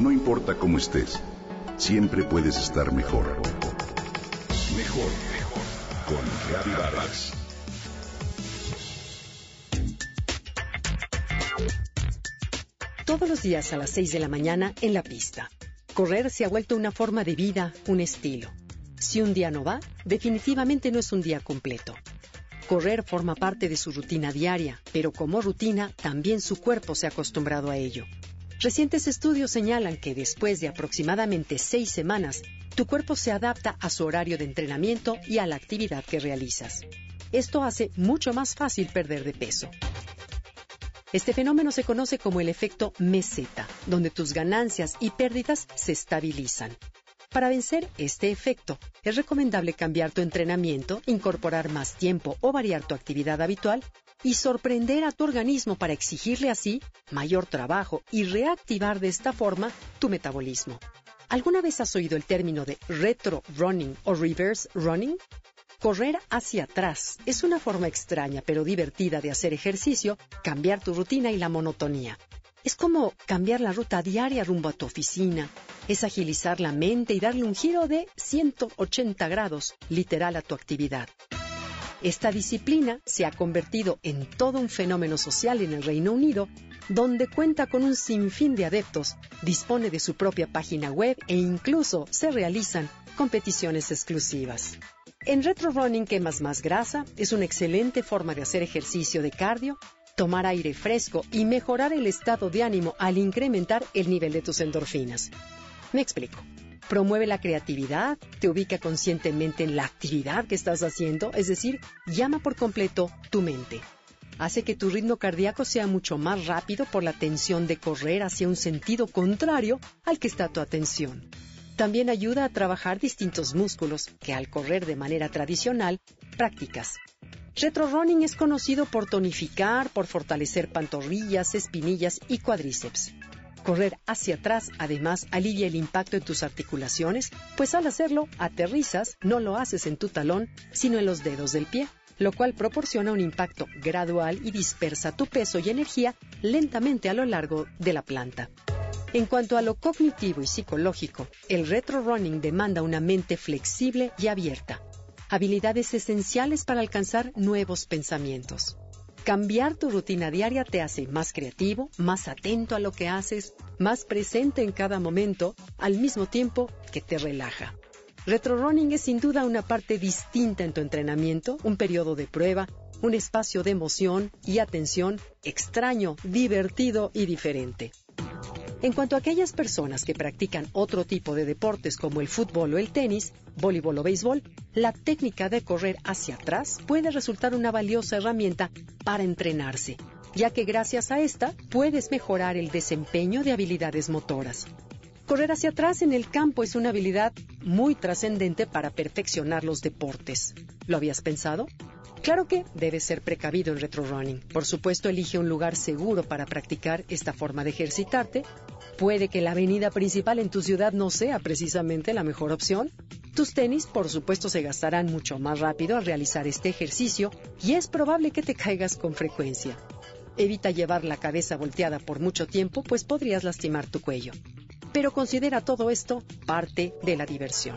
No importa cómo estés, siempre puedes estar mejor. Mejor, mejor. Con Reavivadas. Todos los días a las 6 de la mañana en la pista. Correr se ha vuelto una forma de vida, un estilo. Si un día no va, definitivamente no es un día completo. Correr forma parte de su rutina diaria, pero como rutina también su cuerpo se ha acostumbrado a ello. Recientes estudios señalan que después de aproximadamente seis semanas, tu cuerpo se adapta a su horario de entrenamiento y a la actividad que realizas. Esto hace mucho más fácil perder de peso. Este fenómeno se conoce como el efecto meseta, donde tus ganancias y pérdidas se estabilizan. Para vencer este efecto, es recomendable cambiar tu entrenamiento, incorporar más tiempo o variar tu actividad habitual y sorprender a tu organismo para exigirle así mayor trabajo y reactivar de esta forma tu metabolismo. ¿Alguna vez has oído el término de retro running o reverse running? Correr hacia atrás es una forma extraña pero divertida de hacer ejercicio, cambiar tu rutina y la monotonía. Es como cambiar la ruta diaria rumbo a tu oficina, es agilizar la mente y darle un giro de 180 grados literal a tu actividad. Esta disciplina se ha convertido en todo un fenómeno social en el Reino Unido, donde cuenta con un sinfín de adeptos, dispone de su propia página web e incluso se realizan competiciones exclusivas. En retro running quemas más grasa, es una excelente forma de hacer ejercicio de cardio, tomar aire fresco y mejorar el estado de ánimo al incrementar el nivel de tus endorfinas. Me explico promueve la creatividad, te ubica conscientemente en la actividad que estás haciendo, es decir, llama por completo tu mente. Hace que tu ritmo cardíaco sea mucho más rápido por la tensión de correr hacia un sentido contrario al que está tu atención. También ayuda a trabajar distintos músculos que al correr de manera tradicional practicas. Retro running es conocido por tonificar, por fortalecer pantorrillas, espinillas y cuádriceps. Correr hacia atrás además alivia el impacto en tus articulaciones, pues al hacerlo aterrizas, no lo haces en tu talón, sino en los dedos del pie, lo cual proporciona un impacto gradual y dispersa tu peso y energía lentamente a lo largo de la planta. En cuanto a lo cognitivo y psicológico, el retro running demanda una mente flexible y abierta, habilidades esenciales para alcanzar nuevos pensamientos. Cambiar tu rutina diaria te hace más creativo, más atento a lo que haces, más presente en cada momento, al mismo tiempo que te relaja. Retro running es sin duda una parte distinta en tu entrenamiento, un periodo de prueba, un espacio de emoción y atención extraño, divertido y diferente. En cuanto a aquellas personas que practican otro tipo de deportes como el fútbol o el tenis, voleibol o béisbol, la técnica de correr hacia atrás puede resultar una valiosa herramienta para entrenarse, ya que gracias a esta puedes mejorar el desempeño de habilidades motoras. Correr hacia atrás en el campo es una habilidad muy trascendente para perfeccionar los deportes. ¿Lo habías pensado? Claro que debes ser precavido en retro running. Por supuesto, elige un lugar seguro para practicar esta forma de ejercitarte. Puede que la avenida principal en tu ciudad no sea precisamente la mejor opción. Tus tenis, por supuesto, se gastarán mucho más rápido al realizar este ejercicio y es probable que te caigas con frecuencia. Evita llevar la cabeza volteada por mucho tiempo, pues podrías lastimar tu cuello. Pero considera todo esto parte de la diversión.